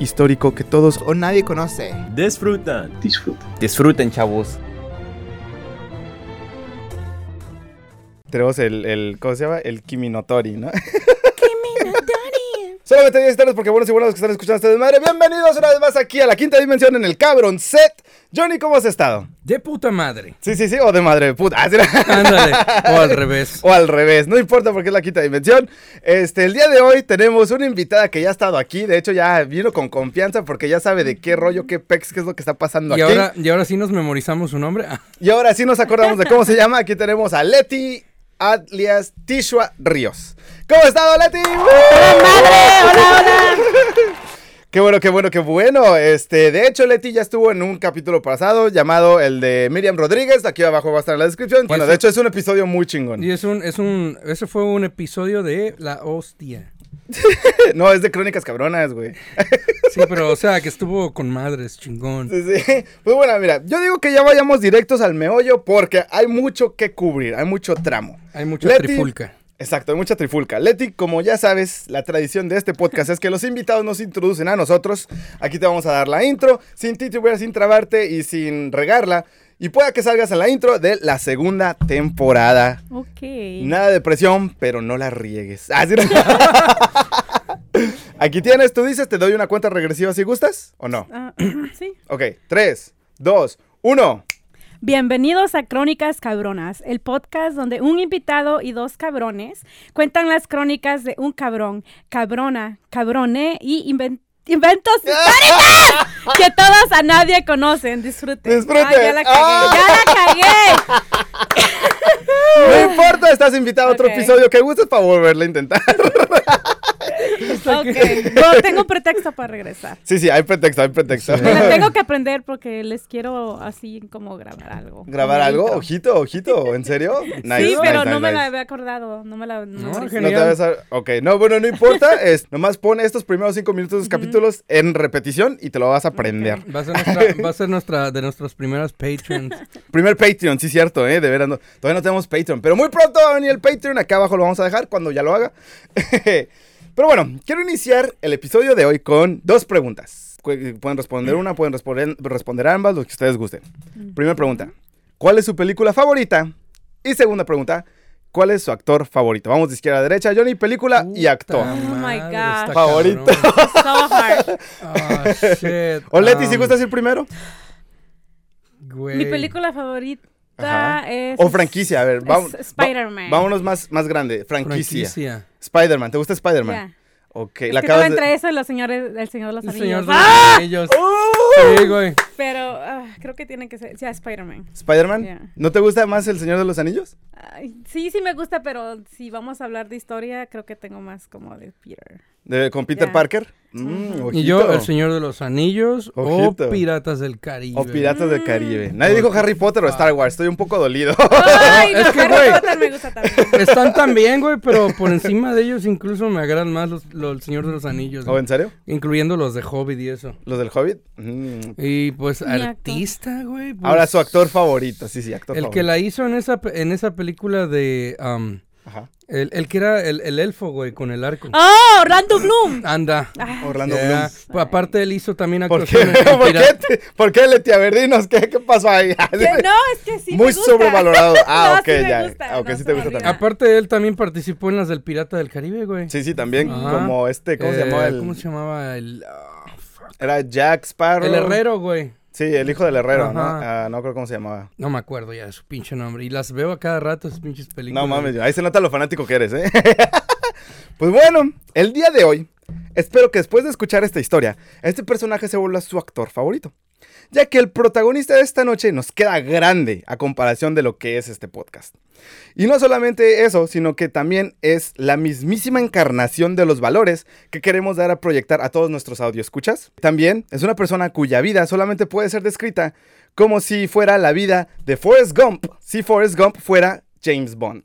Histórico que todos O nadie conoce. disfrutan. disfruten, chavos. Tenemos el, el, ¿cómo se llama? El Kiminotori, ¿no? Solamente 10 historias porque buenos y buenos que están escuchando este desmadre. Bienvenidos una vez más aquí a la quinta dimensión en el Cabron Set. Johnny, ¿cómo has estado? De puta madre. Sí, sí, sí, o de madre de puta. Ah. Ándale. O al revés. O al revés, no importa porque es la quinta dimensión. Este, el día de hoy tenemos una invitada que ya ha estado aquí. De hecho, ya vino con confianza porque ya sabe de qué rollo, qué pex, qué es lo que está pasando Y aquí. ahora, y ahora sí nos memorizamos su nombre. Y ahora sí nos acordamos de cómo se llama. Aquí tenemos a Leti alias Tishua Ríos. ¿Cómo estás, Leti? Qué bueno, qué bueno, qué bueno. Este, de hecho, Leti ya estuvo en un capítulo pasado llamado el de Miriam Rodríguez. Aquí abajo va a estar en la descripción. Bueno, eso- de hecho es un episodio muy chingón. Y es un, es un, ese fue un episodio de La Hostia. No, es de Crónicas Cabronas, güey. Sí, pero o sea, que estuvo con madres, chingón. Sí, sí. Pues bueno, mira, yo digo que ya vayamos directos al meollo porque hay mucho que cubrir, hay mucho tramo. Hay mucha Leti- trifulca. Exacto, hay mucha trifulca. Leti, como ya sabes, la tradición de este podcast es que los invitados nos introducen a nosotros. Aquí te vamos a dar la intro, sin titubear, sin trabarte y sin regarla. Y pueda que salgas en la intro de la segunda temporada. Ok. Nada de presión, pero no la riegues. Ah, ¿sí? Aquí tienes, tú dices, te doy una cuenta regresiva si gustas o no. Ah, sí. Ok, 3, 2, 1. Bienvenidos a Crónicas Cabronas, el podcast donde un invitado y dos cabrones cuentan las crónicas de un cabrón, cabrona, cabrone y inven- inventos históricos que todos a nadie conocen. Disfruten. Disfruten. Ah, ya la cagué, Ah. ya la cagué. No importa, estás invitado a otro episodio que gustes para volverlo a intentar. ok. No, tengo pretexto para regresar. Sí, sí, hay pretexto, hay pretexto. Me la tengo que aprender porque les quiero así como grabar algo. ¿Grabar algo? intro. Ojito, ojito, ¿en serio? Nice, sí, pero nice, no nice, me la había acordado. No me la. No, memorizé. No te vas a... Ok, no, bueno, no importa. Es, nomás pone estos primeros cinco minutos de los capítulos en repetición y te lo vas a aprender. Va a ser nuestra, va a ser nuestra, de nuestras primeras patrons. Primer Patreon, sí, cierto, ¿eh? De veras, no- todavía no tenemos Patreon. Pero muy pronto va a venir el Patreon. Acá abajo lo vamos a dejar cuando ya lo haga. Pero bueno, quiero iniciar el episodio de hoy con dos preguntas. Pu- Pueden responder una, pueden responder, responder ambas, lo que ustedes gusten. Primera pregunta: ¿Cuál es su película favorita? Y segunda pregunta: ¿Cuál es su actor favorito? Vamos de izquierda a derecha, Johnny, película y actor. Oh my está Favorito. So hard. Ah, shit. O Leti, si Um, gustas ir primero. güey. Mi película favorita Es. O franquicia, a ver, vamos. Spider-Man. Vámonos más, más grande. Franquicia. Franquicia. Spider-Man, ¿te gusta Spider-Man? Ya. Ok, Es la que acabas de. entre eso y los señores, el Señor de los El Anillos. señor de los ¡Ah! anillos. ¡Uh! Sí, güey. Pero ah, creo que tiene que ser. Ya, Spider-Man. ¿Spider-Man? Ya. ¿No te gusta más El Señor de los Anillos? Ay, sí, sí me gusta, pero si vamos a hablar de historia, creo que tengo más como de Peter. De- ¿Con Peter. Parker? Mm, Y yo, El Señor de los Anillos Ojito. o Piratas del Caribe. O Piratas del Caribe. Nadie dijo Harry Potter o Star Wars. Estoy un poco dolido. Ay, es que, Harry. Potter me gusta también. Están tan bien, güey, pero por encima de ellos incluso me agradan más los, los El Señor de los Anillos. ¿O güey. en serio? Incluyendo los de Hobbit y eso. ¿Los del Hobbit? Mm. Y pues Mi artista, güey. pues, Ahora su actor favorito. Sí, sí, actor El favorito. que la hizo en esa, en esa película de... um, Ajá. el, el que era el, el elfo, güey, con el arco. ¡Oh! Orlando Bloom. Anda. Ah, Orlando Yeah. Bloom. Pues, aparte él hizo también ¿Por qué? actuaciones ¿Por qué, te- ¿Por qué Leti? A ver, dinos, ¿qué, qué pasó ahí? que no, es que sí. Muy me gusta. sobrevalorado. Ah, No, ok, sí ya. gusta, Ah, ok, no sí se te gusta también. Aparte él también participó en las del Pirata del Caribe, güey. Sí, sí, también. Ajá. Como este, ¿cómo se Eh, llamaba? El, ¿Cómo se llamaba? El, ah, fuck. Era Jack Sparrow. el herrero, güey. Sí, el hijo del herrero, ¿no? Ah, no creo cómo se llamaba. No me acuerdo ya de su pinche nombre. Y las veo a cada rato, esas pinches películas. No mames, ahí se nota lo fanático que eres, ¿eh? pues bueno, el día de hoy, espero que después de escuchar esta historia, este personaje se vuelva su actor favorito. Ya que el protagonista de esta noche nos queda grande a comparación de lo que es este podcast. Y no solamente eso, sino que también es la mismísima encarnación de los valores que queremos dar a proyectar a todos nuestros escuchas. También es una persona cuya vida solamente puede ser descrita como si fuera la vida de Forrest Gump, si Forrest Gump fuera James Bond.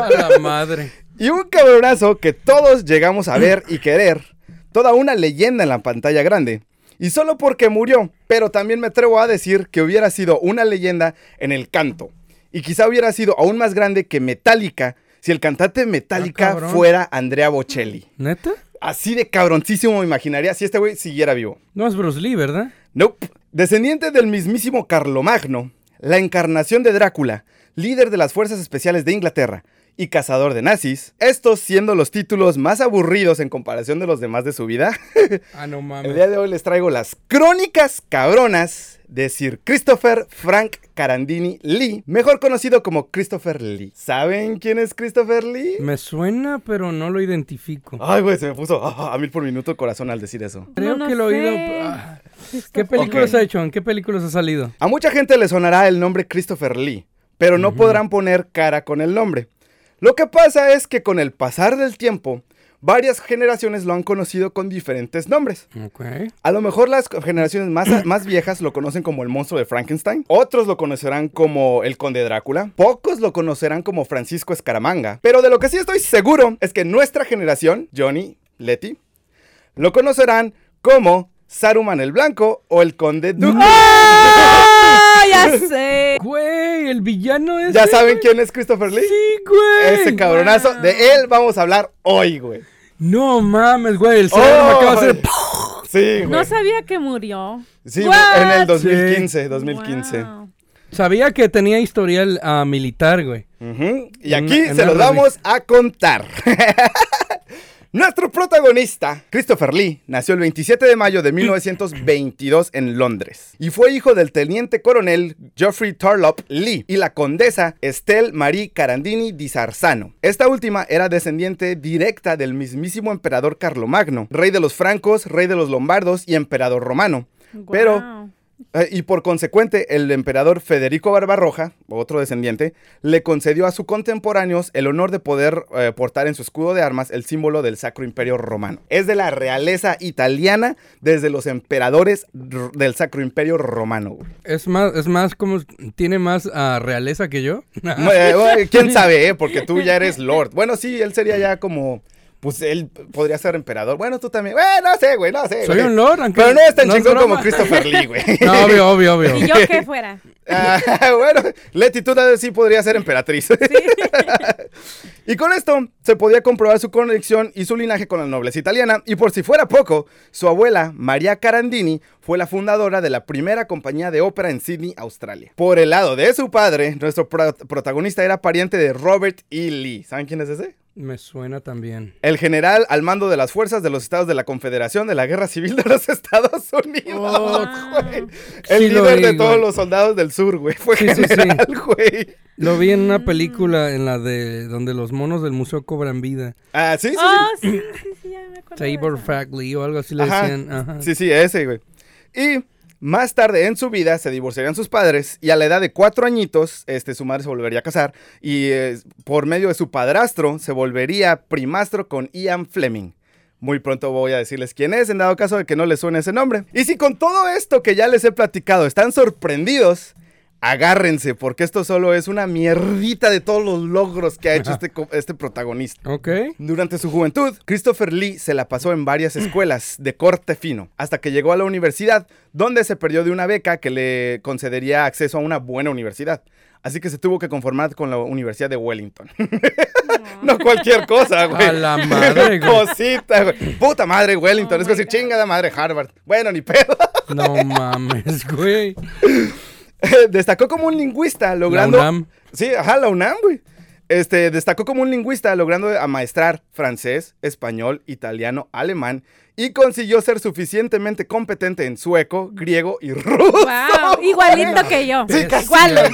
A la madre. Y un cabronazo que todos llegamos a ver y querer. Toda una leyenda en la pantalla grande. Y solo porque murió, pero también me atrevo a decir que hubiera sido una leyenda en el canto. Y quizá hubiera sido aún más grande que Metallica si el cantante Metallica Ah, fuera Andrea Bocelli. ¿Neta? Así de cabroncísimo me imaginaría si este güey siguiera vivo. No es Bruce Lee, ¿verdad? Nope. Descendiente del mismísimo Carlomagno, la encarnación de Drácula, líder de las fuerzas especiales de Inglaterra y cazador de nazis, estos siendo los títulos más aburridos en comparación de los demás de su vida, Ah, no el mames. día de hoy les traigo las crónicas cabronas de Sir Christopher Frank Carandini Lee, mejor conocido como Christopher Lee. ¿Saben quién es Christopher Lee? Me suena, pero no lo identifico. Ay, güey, se me puso ah, a mil por minuto el corazón al decir eso. Creo no que lo he oído. sé. ah, ¿Qué películas ha hecho? ¿En qué películas ha salido? A mucha gente le sonará el nombre Christopher Lee, pero no podrán poner cara con el nombre. Lo que pasa es que con el pasar del tiempo, varias generaciones lo han conocido con diferentes nombres. A lo mejor las generaciones más, más viejas lo conocen como el monstruo de Frankenstein, otros lo conocerán como el conde Drácula, pocos lo conocerán como Francisco Escaramanga, pero de lo que sí estoy seguro es que nuestra generación, Johnny, Letty, lo conocerán como Saruman el Blanco o el conde Duque. ¡Ah, ya sé! Güey, el villano es. ¿Ya saben quién es Christopher Lee? Sí, güey. Ese cabronazo, de él vamos a hablar hoy, güey. No mames, güey. El cerebro me acaba de hacer. Sí, güey. No sabía que murió. Sí, What? en el 2015, 2015. Wow. Sabía que tenía historial ah, militar, güey. Y aquí en se los vamos a contar. Nuestro protagonista, Christopher Lee, nació el 27 de mayo de 1922 en Londres y fue hijo del teniente coronel Geoffrey Turlop Lee y la condesa Estelle Marie Carandini di Sarzano. Esta última era descendiente directa del mismísimo emperador Carlomagno, rey de los francos, rey de los lombardos y emperador romano. Pero. Eh, y por consecuente, el emperador Federico Barbarroja, otro descendiente, le concedió a sus contemporáneos el honor de poder eh, portar en su escudo de armas el símbolo del Sacro Imperio Romano. Es de la realeza italiana desde los emperadores del Sacro Imperio Romano. güey. Es más, es más como. Tiene más ah, realeza que yo. Eh, ¿Quién sabe? Porque tú ya eres Lord. Bueno, sí, él sería ya como... Pues él podría ser emperador. Bueno, tú también. Bueno, no sé, güey, no sé. Soy güey. un lord, aunque. Pero no es tan no chingón como. Christopher Lee, güey. No, obvio, obvio, obvio. Y yo que fuera. Ah, bueno, Leti, tú sí podría ser emperatriz. y con esto se podía comprobar su conexión y su linaje con la nobleza italiana. Y por si fuera poco, su abuela, María Carandini, fue la fundadora de la primera compañía de ópera en Sydney, Australia. Por el lado de su padre, nuestro pro- protagonista era pariente de Robert E. Lee. ¿Saben quién es ese? Me suena también. El general al mando de las fuerzas de los estados de la Confederación de la Guerra Civil de los Estados Unidos. Oh, güey. El sí líder vi, de todos güey. los soldados del sur, güey. Fue Sí, sí, sí. general, güey. Lo vi en una película en la de donde los monos del museo cobran vida. Ah, sí, sí. sí. Oh, sí, sí, sí, ya me acuerdo. eso. Fagley o algo así le Ajá. decían. Ajá. Sí, sí, ese, güey. Y más tarde en su vida se divorciarían sus padres y a la edad de cuatro añitos, este, su madre se volvería a casar y eh, por medio de su padrastro se volvería primastro con Ian Fleming. Muy pronto voy a decirles quién es, en dado caso de que no les suene ese nombre. Y si con todo esto que ya les he platicado están sorprendidos, agárrense, porque esto solo es una mierdita de todos los logros que ha hecho este, este protagonista. Ok. Durante su juventud, Christopher Lee se la pasó en varias escuelas de corte fino, hasta que llegó a la universidad, donde se perdió de una beca que le concedería acceso a una buena universidad. Así que se tuvo que conformar con la Universidad de Wellington. no cualquier cosa, güey. A la madre, güey. Cosita, güey. Puta madre, Wellington. Oh es decir, chingada madre, Harvard. Bueno, ni pedo. No mames, güey. Destacó como un lingüista, logrando... La UNAM. Sí, ajá, la UNAM, güey. Este, destacó como un lingüista, logrando amaestrar francés, español, italiano, alemán y consiguió ser suficientemente competente en sueco, griego y ruso. Wow, igualito que yo. Bestia, Igual.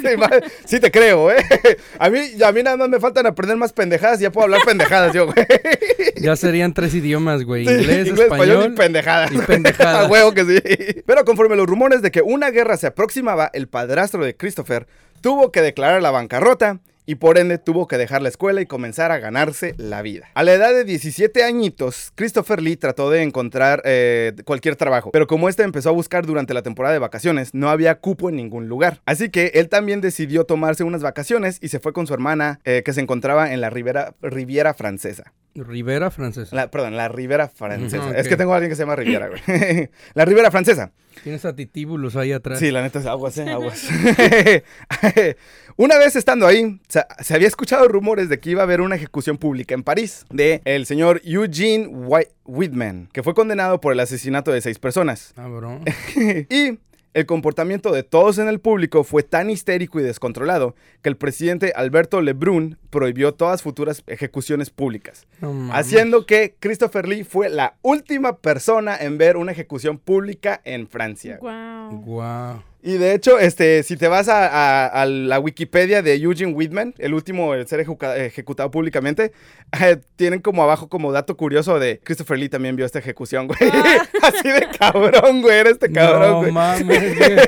Sí, Sí te creo, ¿eh? A mí, a mí nada más me faltan aprender más pendejadas y ya puedo hablar pendejadas yo, güey. Ya serían tres idiomas, güey. Sí, Inglés, español. y pendejadas. y pendejadas. A huevo que sí. Pero conforme los rumores de que una guerra se aproximaba, el padrastro de Christopher tuvo que declarar la bancarrota y por ende tuvo que dejar la escuela y comenzar a ganarse la vida. A la edad de 17 añitos, Christopher Lee trató de encontrar eh, cualquier trabajo, pero como este empezó a buscar durante la temporada de vacaciones, no había cupo en ningún lugar. Así que él también decidió tomarse unas vacaciones y se fue con su hermana eh, que se encontraba en la Riviera Francesa. Rivera francesa. La- perdón, la Ribera Francesa. Es que tengo a alguien que se llama Riviera, güey. la Ribera Francesa. Tienes a titíbulos ahí atrás. Sí, la neta es aguas, ¿eh? Aguas. una vez estando ahí, se, se había escuchado rumores de que iba a haber una ejecución pública en París de el señor Eugene White- Whitman, que fue condenado por el asesinato de seis personas. Cabrón. y el comportamiento de todos en el público fue tan histérico y descontrolado que el presidente Alberto Lebrun prohibió todas futuras ejecuciones públicas. No. Haciendo que Christopher Lee fue la última persona en ver una ejecución pública en Francia. Wow. Y de hecho, este, si te vas a, a- a la Wikipedia de Eugene Whitman, el último en ser ejecutado públicamente, eh, tienen como abajo como dato curioso de Christopher Lee también vio esta ejecución, güey. Así de cabrón, güey, era este cabrón, no güey. mames, güey.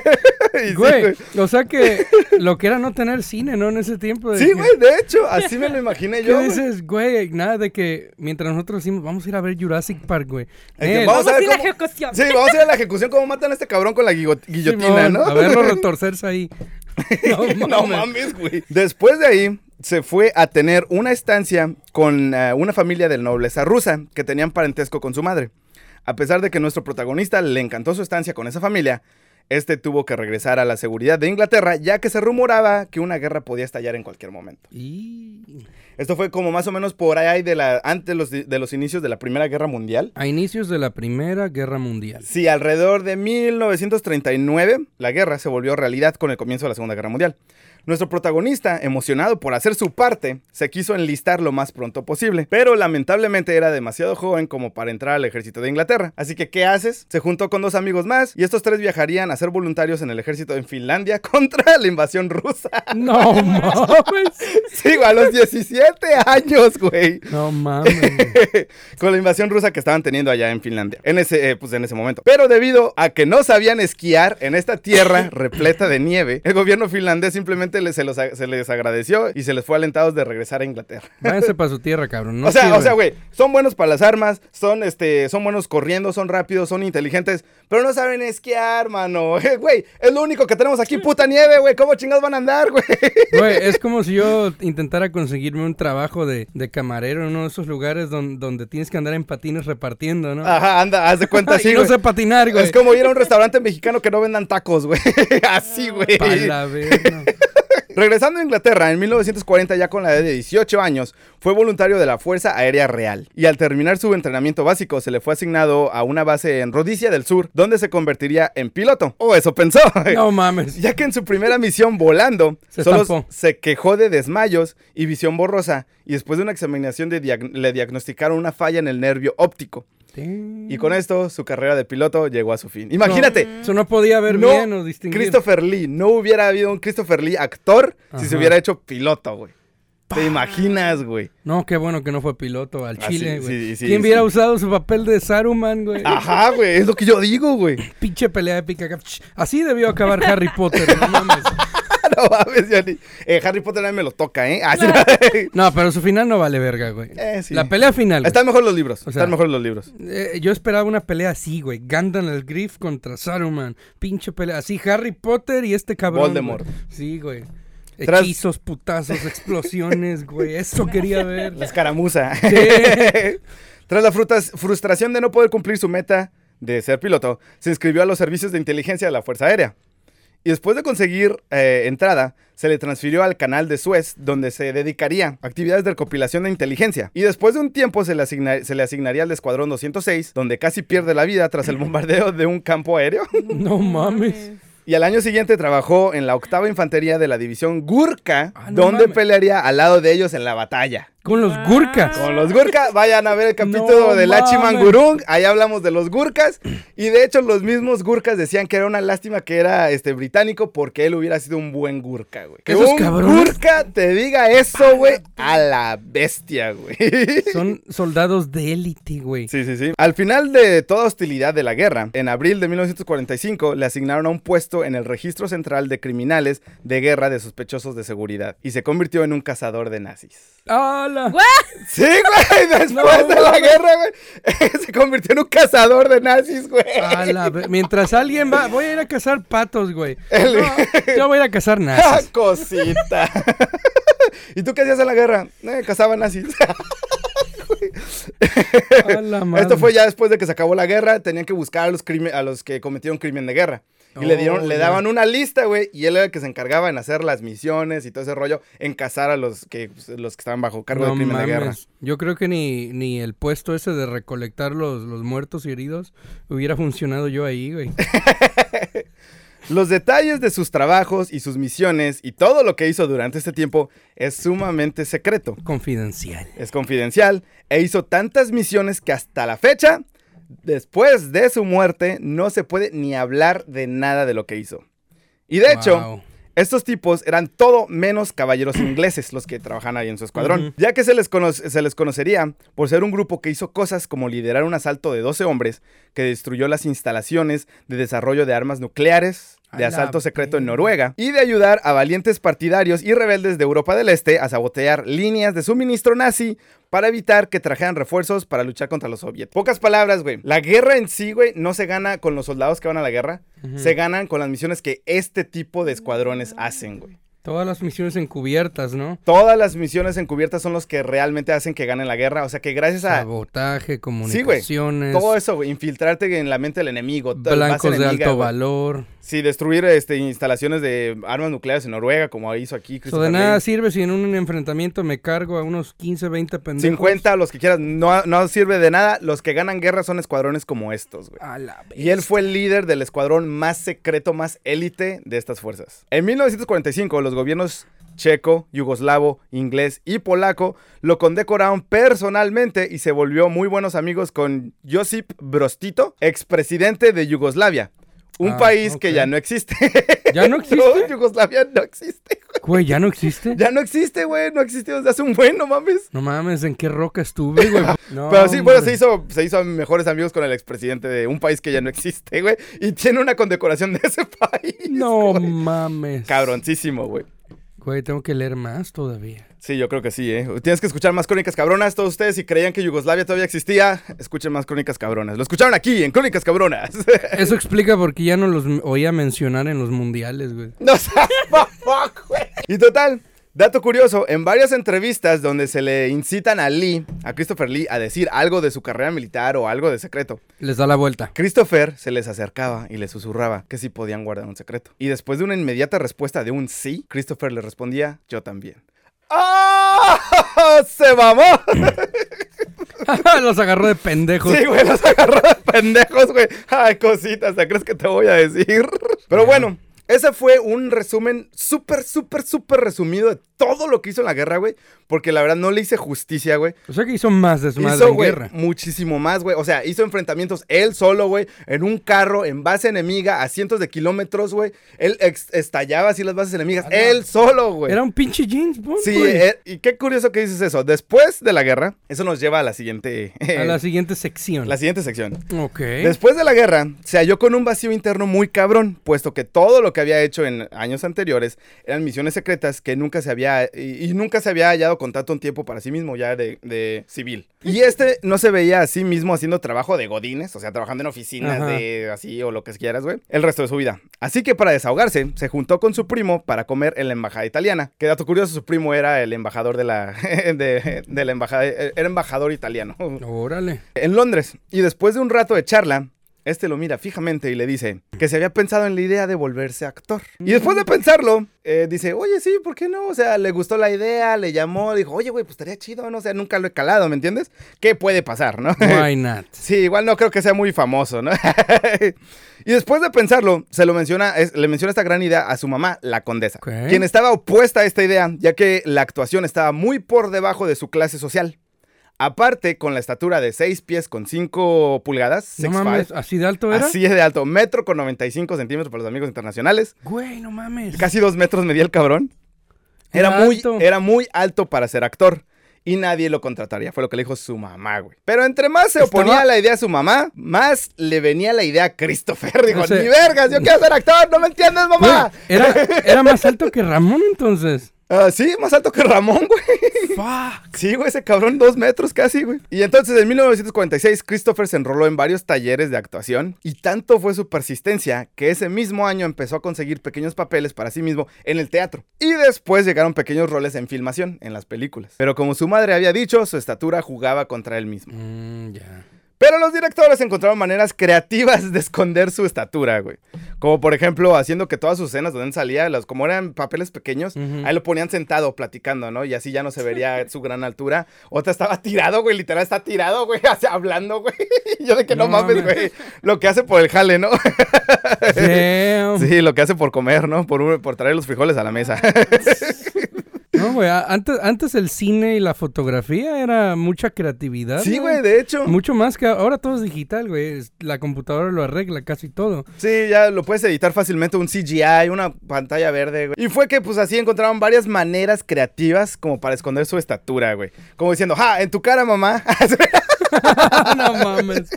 Y sí, Güey, o sea que lo que era no tener cine, ¿no? En ese tiempo. de Sí, que- güey, de hecho, así me lo imaginé ¿Qué yo. güey. dices, güey? Nada de que mientras nosotros decimos, vamos a ir a ver Jurassic Park, güey. Vamos Vamos a ver ir a la cómo- ejecución. Sí, vamos a ir a la ejecución, cómo matan a este cabrón con la guillo- guillotina, ¿no? A verlo retorcerse ahí. No, No mames. mames, güey. Después de ahí, se fue a tener una estancia con eh, una familia de nobleza rusa que tenían parentesco con su madre. A pesar de que nuestro protagonista le encantó su estancia con esa familia, este tuvo que regresar a la seguridad de Inglaterra ya que se rumoraba que una guerra podía estallar en cualquier momento. Y Esto fue como más o menos por ahí de la, antes de los, de los inicios de la Primera Guerra Mundial. a inicios de la Primera Guerra Mundial. Sí, alrededor de 1939, la guerra se volvió realidad con el comienzo de la Segunda Guerra Mundial. Nuestro protagonista, emocionado por hacer su parte, se quiso enlistar lo más pronto posible, pero lamentablemente era demasiado joven como para entrar al ejército de Inglaterra. Así que, ¿qué haces? Se juntó con dos amigos más y estos tres viajarían a ser voluntarios en el ejército en Finlandia contra la invasión rusa. No mames. Sí, a los 17 años, güey. No mames. con la invasión rusa que estaban teniendo allá en Finlandia. En ese, eh, pues en ese momento. Pero debido a que no sabían esquiar en esta tierra repleta de nieve, el gobierno finlandés simplemente les- se, los a- se les agradeció y se les fue alentados de regresar a Inglaterra. Váyanse para su tierra, cabrón. No o sea, o sea, güey, son buenos para las armas, son este, son buenos corriendo, son rápidos, son inteligentes, pero no saben esquiar, mano. Eh, Güey, es lo único que tenemos aquí, puta nieve, güey. ¿Cómo chingados van a andar, güey? Güey, es como si yo intentara conseguirme un trabajo de, de camarero en uno de esos lugares don- donde tienes que andar en patines repartiendo, ¿no? Ajá, anda, haz de cuenta así, no güey. sé patinar, güey. Es como ir a un restaurante mexicano que no vendan tacos, güey. Así, güey. La verga. Regresando a Inglaterra en 1940 ya con la edad de 18 años, fue voluntario de la Fuerza Aérea Real y al terminar su entrenamiento básico se le fue asignado a una base en Rhodesia del Sur donde se convertiría en piloto. O eso pensó. No mames. Ya que en su primera misión volando, Se solo estampó. se quejó de desmayos y visión borrosa y después de una examinación de diag- le diagnosticaron una falla en el nervio óptico. Y con esto su carrera de piloto llegó a su fin. Imagínate, Eso no podía ver no, bien o distinguir. Christopher Lee. No hubiera habido un Christopher Lee actor si se hubiera hecho piloto, güey. ¿Te imaginas, güey? No, qué bueno que no fue piloto al Ah, Chile, güey. sí, sí, ¿Quién hubiera usado su papel de Saruman, güey? Ajá, güey. Es lo que yo digo, güey. Pinche pelea épica. Así debió acabar Harry Potter, no mames. no mames, Johnny. Eh, Harry Potter a mí me lo toca, ¿eh? Ah. No, pero su final no vale verga, güey. Eh, sí. La pelea final. güey. Están mejor los libros. O sea- Están mejor los libros. Eh, yo esperaba una pelea así, güey. Gandalf el Griff contra Saruman. Pinche pelea. Así, Harry Potter y este cabrón. Voldemort. güey. Sí, güey. Tras- Hechizos, putazos, explosiones, güey. Eso quería ver. La escaramuza. Sí. Tras la frutas- frustración de no poder cumplir su meta de ser piloto, se inscribió a los servicios de inteligencia de la Fuerza Aérea. Y después de conseguir eh, entrada, se le transfirió al canal de Suez, donde se dedicaría a actividades de recopilación de inteligencia. Y después de un tiempo se le, asigna- se le asignaría al Escuadrón 206, donde casi pierde la vida tras el bombardeo de un campo aéreo. No mames. Y al año siguiente trabajó en la octava infantería de la división Gurkha, Ah, no donde mames. pelearía al lado de ellos en la batalla. Con los gurkas. Con los Gurkhas, vayan a ver el capítulo No de Lachiman mames. Gurung, ahí hablamos de los Gurkhas, y de hecho los mismos Gurkhas decían que era una lástima que era este británico porque él hubiera sido un buen Gurkha, güey. Que un cabrones. Gurkha te diga eso, güey, a la bestia, güey. Son soldados de élite, güey. Sí, sí, sí. Al final de toda hostilidad de la guerra, en abril de 1945 le asignaron a un puesto en el Registro Central de Criminales de Guerra de Sospechosos de Seguridad y se convirtió en un cazador de nazis. ¡Hala! Sí, güey, después No, de la guerra, güey, se convirtió en un cazador de nazis, güey. A la ve- Mientras alguien va, voy a ir a cazar patos, güey. El- No, yo voy a ir a cazar Ah, nazis. cosita. ¿Y tú qué hacías en la guerra? Eh, cazaba nazis. A la madre. Esto fue ya después de que se acabó la guerra, tenían que buscar a los, crime- a los que cometieron crimen de guerra. Y le, dieron, le daban una lista, güey, y él era el que se encargaba en hacer las misiones y todo ese rollo, en cazar a los que, los que estaban bajo cargo No de crimen de guerra. mames. Yo creo que ni, ni el puesto ese de recolectar los, los muertos y heridos hubiera funcionado yo ahí, güey. Los detalles de sus trabajos y sus misiones y todo lo que hizo durante este tiempo es sumamente secreto. Confidencial. Es confidencial e hizo tantas misiones que hasta la fecha, después de su muerte, no se puede ni hablar de nada de lo que hizo. Y de hecho, Wow. estos tipos eran todo menos caballeros ingleses los que trabajan ahí en su escuadrón, ya que se les, se les conocería por ser un grupo que hizo cosas como liderar un asalto de 12 hombres que destruyó las instalaciones de desarrollo de armas nucleares, de A asalto secreto en. Noruega, y de ayudar a valientes partidarios y rebeldes de Europa del Este a sabotear líneas de suministro nazi para evitar que trajeran refuerzos para luchar contra los soviéticos. Pocas palabras, güey. La guerra en sí, güey, no se gana con los soldados que van a la guerra, se ganan con las misiones que este tipo de escuadrones hacen, güey. Todas las misiones encubiertas, ¿no? Todas las misiones encubiertas son los que realmente hacen que ganen la guerra. O sea que gracias a Sabotaje, Sí, güey. comunicaciones, todo eso, güey, infiltrarte en la mente del enemigo. blancos de alto valor. Sí, destruir este, instalaciones de armas nucleares en Noruega, como hizo aquí. Eso de nada sirve si en un enfrentamiento me cargo a unos 15, 20 pendejos. 50, los que quieras, no, no sirve de nada. Los que ganan guerra son escuadrones como estos, güey. A la Y él fue el líder del escuadrón más secreto, más élite de estas fuerzas. En 1945, los gobiernos checo, yugoslavo, inglés y polaco lo condecoraron personalmente y se volvió muy buenos amigos con Josip Broz Tito, expresidente de Yugoslavia. Un Ah, país que ya no existe. ¿Ya no existe? No, Yugoslavia no existe. güey. Güey, ¿ya no existe? Ya no existe, güey. No existió desde hace un buen, no mames. No mames, ¿en qué roca estuve, güey? No, Pero sí, bueno, se hizo, se hizo mejores amigos con el expresidente de un país que ya no existe, güey. Y tiene una condecoración de ese país. No güey. mames. Cabroncísimo, güey. Güey, tengo que leer más todavía. Sí, yo creo que sí, ¿eh? Tienes que escuchar más crónicas cabronas. Todos ustedes, si creían que Yugoslavia todavía existía, escuchen más crónicas cabronas. Lo escucharon aquí, en Crónicas Cabronas. Eso explica por qué ya no los oía mencionar en los mundiales, güey. no güey. Y total, dato curioso, en varias entrevistas donde se le incitan a Lee, a Christopher Lee, a decir algo de su carrera militar o algo de secreto, Les da la vuelta. Christopher se les acercaba y les susurraba que sí podían guardar un secreto. Y después de una inmediata respuesta de un sí, Christopher le respondía, yo también. ¡Ah! ¡Se mamó! los agarró de pendejos. Sí, güey, los agarró de pendejos, güey. Ay, cositas, ¿te crees que te voy a decir? Pero bueno, ese fue un resumen súper, súper, súper resumido de todo lo que hizo en la guerra, güey. Porque la verdad no le hice justicia, güey. O sea que hizo más desmadre Hizo, en güey, guerra. muchísimo más, güey. O sea, hizo enfrentamientos él solo, güey, en un carro, en base enemiga, a cientos de kilómetros, güey. Él estallaba así las bases enemigas, A la- él solo, güey. Era un pinche James Bond, Sí, güey. eh, y qué curioso que dices eso. Después de la guerra, eso nos lleva a la siguiente... A la siguiente sección. la siguiente sección. Ok. Después de la guerra, se halló con un vacío interno muy cabrón, puesto que todo lo que había hecho en años anteriores eran misiones secretas que nunca se había y, y nunca se había hallado con tanto tiempo para sí mismo ya de, de civil. Y este no se veía a sí mismo haciendo trabajo de godines, o sea, trabajando en oficinas Ajá. de así o lo que quieras, güey, el resto de su vida. Así que para desahogarse, se juntó con su primo para comer en la embajada italiana. Que dato curioso, su primo era el embajador de la de, de la embajada, era embajador italiano Órale. en Londres. Y después de un rato de charla, Este lo mira fijamente y le dice que se había pensado en la idea de volverse actor. Y después de pensarlo, eh, dice, oye, sí, ¿por qué no? O sea, le gustó la idea, le llamó, dijo, oye, güey, pues estaría chido, ¿no? O sea, nunca lo he calado, ¿me entiendes? ¿Qué puede pasar, no? Why not? Sí, igual no creo que sea muy famoso, ¿no? y después de pensarlo, se lo menciona, es- le menciona esta gran idea a su mamá, la condesa, quien estaba opuesta a esta idea, ya que la actuación estaba muy por debajo de su clase social. Aparte, con la estatura de 6 pies con 5 pulgadas, No 6'5", mames, ¿así de alto era? así de alto, metro con 95 centímetros para los amigos internacionales, Güey, no mames. casi 2 metros medía el cabrón. Era Era muy, alto. era muy alto para ser actor. Y nadie lo contrataría, fue lo que le dijo su mamá, güey. Pero entre más se oponía Estaba- a la idea de su mamá, más le venía la idea a Christopher. Dijo, O sea- ni vergas, yo quiero ser actor, ¿no me entiendes, Güey, mamá? era, era más alto que Ramón entonces. Ah, sí, más alto que Ramón, güey. Fuck. Sí, güey, ese cabrón, dos metros casi, güey. Y entonces en 1946, Christopher se enroló en varios talleres de actuación y tanto fue su persistencia que ese mismo año empezó a conseguir pequeños papeles para sí mismo en el teatro. Y después llegaron pequeños roles en filmación, en las películas. Pero como su madre había dicho, su estatura jugaba contra él mismo. Mm, ya. Pero los directores encontraron maneras creativas de esconder su estatura, güey. Como por ejemplo, haciendo que todas sus escenas donde él salía, los, como eran papeles pequeños, ahí lo ponían sentado platicando, ¿no? Y así ya no se vería su gran altura. Otra estaba tirado, güey, literal está tirado, güey, hablando, güey. Yo de que no, No mames, mames. güey. Lo que hace por el jale, ¿no? Damn. Sí, lo que hace por comer, ¿no? Por, por traer los frijoles a la mesa. No, güey, antes, antes el cine y la fotografía era mucha creatividad. Sí, güey, de hecho. Mucho más que ahora todo es digital, güey. La computadora lo arregla casi todo. Sí, ya lo puedes editar fácilmente, un CGI, una pantalla verde, güey. Y fue que, pues, así encontraron varias maneras creativas como para esconder su estatura, güey. Como diciendo, ¡ja! En tu cara, mamá. no mames.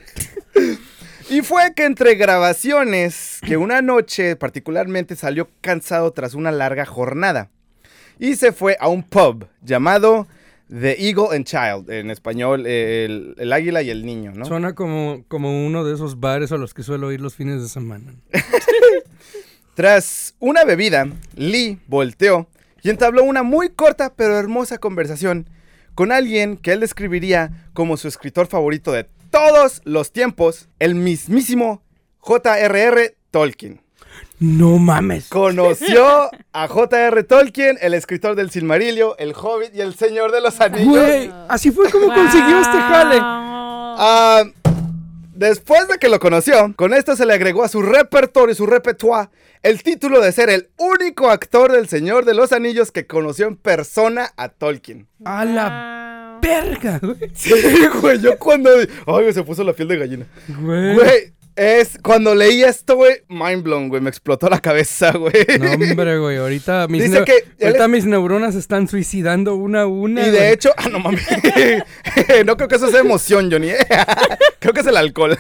y fue que entre grabaciones, que una noche particularmente salió cansado tras una larga jornada. Y se fue a un pub llamado The Eagle and Child, en español, el, el águila y el niño, ¿no? Suena como, como uno de esos bares a los que suelo ir los fines de semana. Tras una bebida, Lee volteó y entabló una muy corta pero hermosa conversación con alguien que él describiría como su escritor favorito de todos los tiempos, el mismísimo J.R.R. Tolkien. No mames. Conoció a J.R. Tolkien, el escritor del Silmarillo, el Hobbit y el Señor de los Anillos. Güey, así fue como consiguió este jale. Ah, después de que lo conoció, con esto se le agregó a su repertorio y su repertoire el título de ser el único actor del Señor de los Anillos que conoció en persona a Tolkien. A la verga, güey. Sí, güey, yo cuando... Ay, se puso la piel de gallina. Güey. Güey, es cuando leí esto, güey, mind blown, güey, me explotó la cabeza, güey. No, hombre, güey. Ahorita, mis, Dice que ahorita es- mis neuronas se están suicidando una a una. Y de güey. hecho, ah, no mames. no creo que eso sea emoción, Johnny. ¿eh? creo que es el alcohol.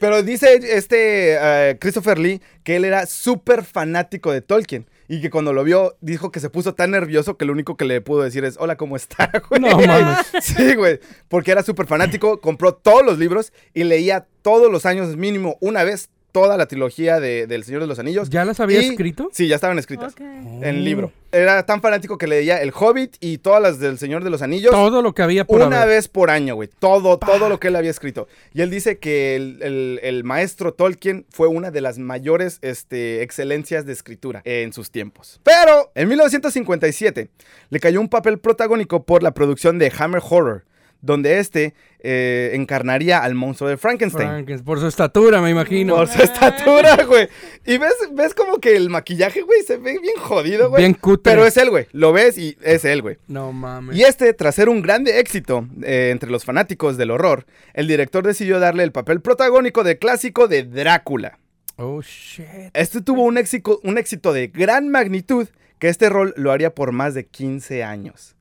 Pero dice este eh, Christopher Lee que él era súper fanático de Tolkien. Y que cuando lo vio, dijo que se puso tan nervioso que lo único que le pudo decir es: Hola, ¿cómo está, güey? No mames. Sí, güey. Porque era súper fanático, compró todos los libros y leía todos los años, mínimo una vez, toda la trilogía de, del Señor de los Anillos. ¿Ya las había Y- escrito? Sí, ya estaban escritas. Ok. En libro. Era tan fanático que leía El Hobbit y todas las del Señor de los Anillos. Todo lo que había por Una haber. vez por año, güey. Todo, todo lo que él había escrito. Y él dice que el, el- el maestro Tolkien fue una de las mayores este, excelencias de escritura en sus tiempos. Pero en 1957 le cayó un papel protagónico por la producción de Hammer Horror, donde este eh, encarnaría al monstruo de Frankenstein. Franken- por su estatura, me imagino. Por su estatura, güey. Y ves, ves como que el maquillaje, güey, se ve bien jodido, güey. Bien cutre. Pero es él, güey. Lo ves y es él, güey. No mames. Y este, tras ser un grande éxito eh, entre los fanáticos del horror, el director decidió darle el papel protagónico de clásico de Drácula. Oh, shit. Este tuvo un éxito, un éxito de gran magnitud que este rol lo haría por más de 15 años.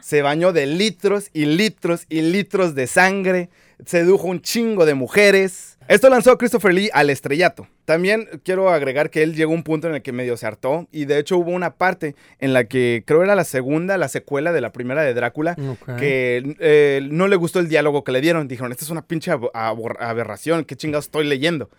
Se bañó de litros y litros y litros de sangre, sedujo un chingo de mujeres. Esto lanzó a Christopher Lee al estrellato. También quiero agregar que él llegó a un punto en el que medio se hartó y de hecho hubo una parte en la que creo era la segunda, la secuela de la primera de Drácula, que eh, no le gustó el diálogo que le dieron. Dijeron, esta es una pinche aberración, qué chingados estoy leyendo.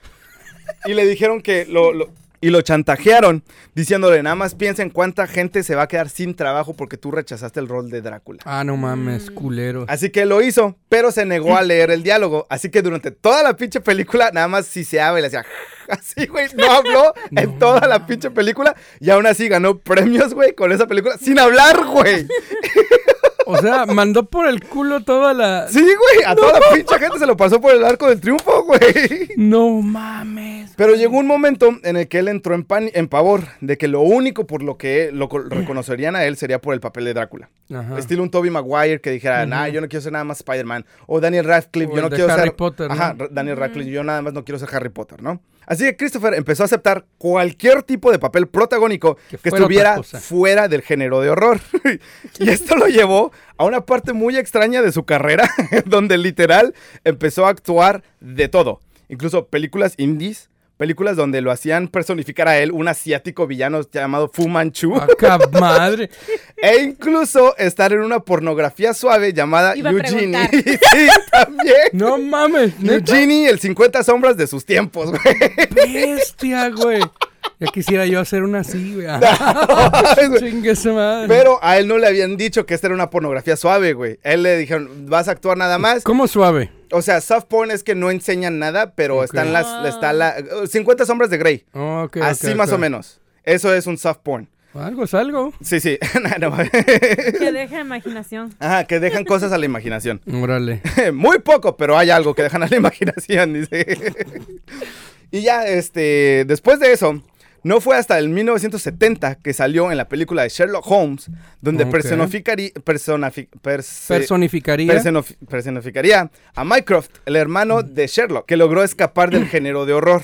Y le dijeron que lo, lo- y lo chantajearon diciéndole, nada más piensa en cuánta gente se va a quedar sin trabajo porque tú rechazaste el rol de Drácula. Ah, no mames, culero. Así que lo hizo, pero se negó a leer el diálogo. Así que durante toda la pinche película, nada más siseaba y le hacía así, güey. No habló en toda la pinche película y aún así ganó premios, güey, con esa película sin hablar, güey. O sea, mandó por el culo toda la. Sí, güey, a toda la pinche gente se lo pasó por el arco del triunfo, güey. No mames. Pero llegó un momento en el que él entró en, pan- en pavor de que lo único por lo que lo co- reconocerían a él sería por el papel de Drácula. Ajá. Estilo un Toby Maguire que dijera, nah, yo no quiero ser nada más Spider-Man. O Daniel Radcliffe, O yo no quiero Harry ser. Potter. Ajá, Daniel Radcliffe, yo nada más no quiero ser Harry Potter, ¿no? Así que Christopher empezó a aceptar cualquier tipo de papel protagónico Que estuviera fuera del género de horror. y esto lo llevó a una parte muy extraña de su carrera, donde literal empezó a actuar de todo. Incluso películas indies, películas donde lo hacían personificar a él, un asiático villano llamado Fu Manchu. Acá madre. E incluso estar en una pornografía suave llamada Iba Eugenie. sí, también. No mames. neta. Eugenie, el 50 sombras de sus tiempos, güey. Bestia, güey. Ya quisiera yo hacer una así, güey. Chingue su madre. Pero a él no le habían dicho que esta era una pornografía suave, güey. A él le dijeron, vas a actuar nada más. ¿Cómo suave? O sea, soft porn es que no enseñan nada, pero están las, Ah. está la, 50 sombras de Grey. Así más o menos. Eso es un soft porn. Algo es algo. Sí, sí. No, no. Que deja imaginación. Ajá, que dejan cosas a la imaginación. Órale. Muy poco, pero hay algo que dejan a la imaginación, dice. y ya, este, después de eso, no fue hasta el 1970 que salió en la película de Sherlock Holmes, donde personificaría, personafi- perse- Personificaría. personifi- personificaría a Mycroft, el hermano de Sherlock, que logró escapar del género de horror.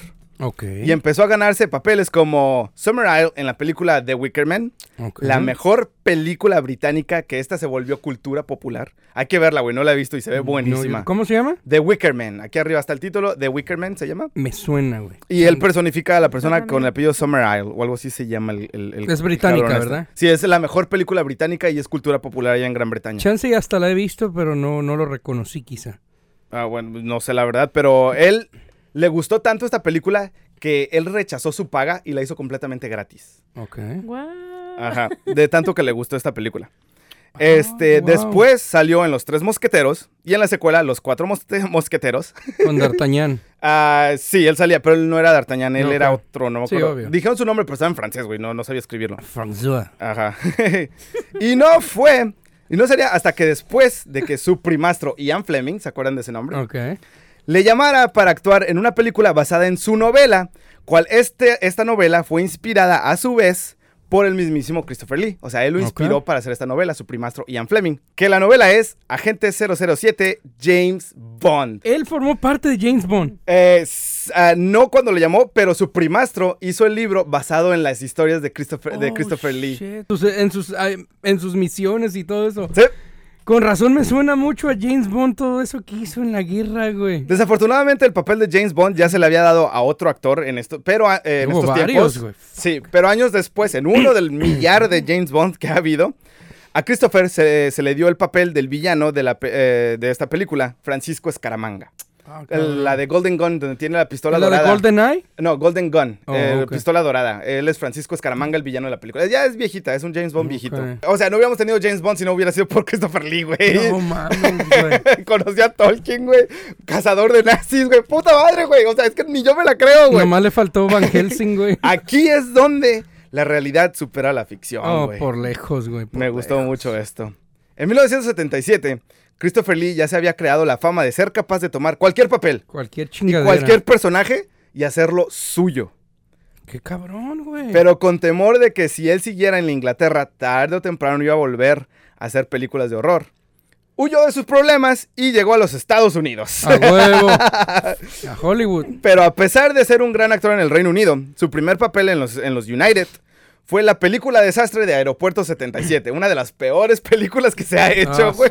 Y empezó a ganarse papeles como Summer Isle en la película The Wicker Man, la mejor película británica que esta se volvió cultura popular. Hay que verla, güey, no la he visto y se ve buenísima. ¿Cómo se llama? The Wicker Man, aquí arriba está el título, The Wicker Man se llama. Me suena, güey. Y él personifica a la persona con el apellido Summer Isle, o algo así se llama el... el- el Es británica, este. ¿verdad? Sí, es la mejor película británica y es cultura popular allá en Gran Bretaña. Chance y hasta la he visto, pero no, no lo reconocí quizá. Ah, bueno, no sé la verdad, pero él le gustó tanto esta película que él rechazó su paga y la hizo completamente gratis. Ok. What? Ajá, de tanto que le gustó esta película. Este, wow. después salió en Los Tres Mosqueteros y en la secuela Los Cuatro Mosque- Mosqueteros. Con D'Artagnan. Ah, sí, él salía, pero él no era D'Artagnan, él No, era otro, no me Sí, obvio. Dijeron su nombre, pero estaba en francés, güey, no, no sabía escribirlo. François. Ajá. y no fue, y no sería hasta que después de que su primastro Ian Fleming, ¿se acuerdan de ese nombre? Ok. Le llamara para actuar en una película basada en su novela, cual este, esta novela fue inspirada a su vez por el mismísimo Christopher Lee. O sea, él lo inspiró para hacer esta novela, su primastro Ian Fleming. Que la novela es Agente 007 James Bond. Él formó parte de James Bond. Eh, ah, no cuando lo llamó, pero su primastro hizo el libro basado en las historias de Christopher, de Oh, Christopher Lee. Sus- en, sus, en sus misiones y todo eso. Sí. Con razón me suena mucho a James Bond todo eso que hizo en la guerra, güey. Desafortunadamente el papel de James Bond ya se le había dado a otro actor en esto, pero eh, en estos varios, tiempos. güey. Sí, pero años después, en uno del millar de James Bond que ha habido, a Christopher se, se le dio el papel del villano de, la, eh, de esta película, Francisco Escaramanga. El- la de Golden Gun, donde tiene la pistola ¿La de dorada. GoldenEye? No, Golden Gun, Oh, eh, pistola dorada. Él es Francisco Escaramanga, el villano de la película. Ya es viejita, es un James Bond viejito. O sea, no hubiéramos tenido James Bond si no hubiera sido por Christopher Lee, güey. No mames, güey. Conocí a Tolkien, güey. Cazador de nazis, güey. Puta madre, güey. O sea, es que ni yo me la creo, güey. Nomás le faltó Van Helsing, güey. Aquí es donde la realidad supera la ficción, Oh, por lejos, güey. Me gustó mucho esto. En 1977, Christopher Lee ya se había creado la fama de ser capaz de tomar cualquier papel Cualquier y chingadera. cualquier personaje y hacerlo suyo. Qué cabrón, güey. Pero con temor de que si él siguiera en la Inglaterra, tarde o temprano iba a volver a hacer películas de horror. Huyó de sus problemas y llegó a los Estados Unidos. A huevo. A Hollywood. Pero a pesar de ser un gran actor en el Reino Unido, su primer papel en los, en los United fue la película desastre de Aeropuerto 77, una de las peores películas que se ha hecho, Ah, güey.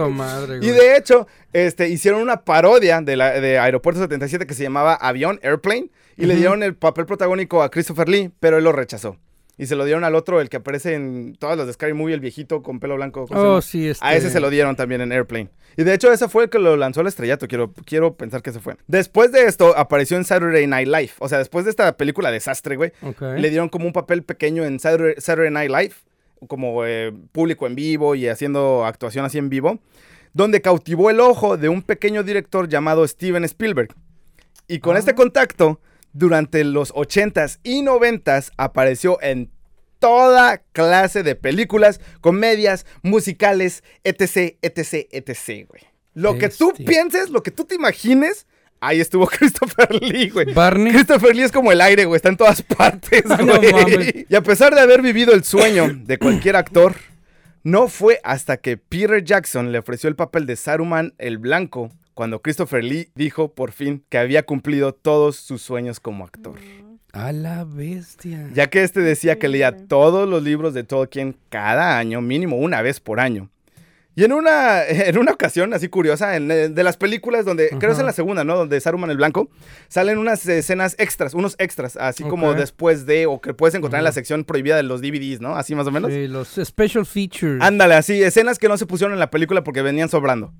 y de hecho, este, hicieron una parodia de, la, de Aeropuerto 77 que se llamaba Avión, Airplane, y le dieron el papel protagónico a Christopher Lee, pero él lo rechazó. Y se lo dieron al otro, el que aparece en todas las de Scary Movie, el viejito con pelo blanco. ¿cómo se Oh, sí, este... A ese se lo dieron también en Airplane. Y de hecho, ese fue el que lo lanzó al estrellato. Quiero, quiero pensar que ese fue. Después de esto, apareció en Saturday Night Live. O sea, después de esta película desastre, güey, le dieron como un papel pequeño en Saturday, Saturday Night Live, como eh, público en vivo y haciendo actuación así en vivo, donde cautivó el ojo de un pequeño director llamado Steven Spielberg. Y con Ah. este contacto, durante los 80s y 90s, apareció en toda clase de películas, comedias, musicales, etc, etc, etc, güey. Lo que tú pienses, lo que tú te imagines, ahí estuvo Christopher Lee, güey. Barney. Christopher Lee es como el aire, güey, está en todas partes, no y a pesar de haber vivido el sueño de cualquier actor, no fue hasta que Peter Jackson le ofreció el papel de Saruman el Blanco cuando Christopher Lee dijo por fin que había cumplido todos sus sueños como actor. A la bestia. Ya que este decía que leía todos los libros de Tolkien cada año, mínimo una vez por año. Y en una, en una ocasión así curiosa, en, eh, de las películas donde, creo que es en Ajá. la segunda, ¿no? Donde Saruman el Blanco, salen unas escenas extras, unos extras, así como después de, o que puedes encontrar en la Ajá. sección prohibida de los DVDs, ¿no? Así más o menos. Sí, los special features. Ándale, así, escenas que no se pusieron en la película porque venían sobrando.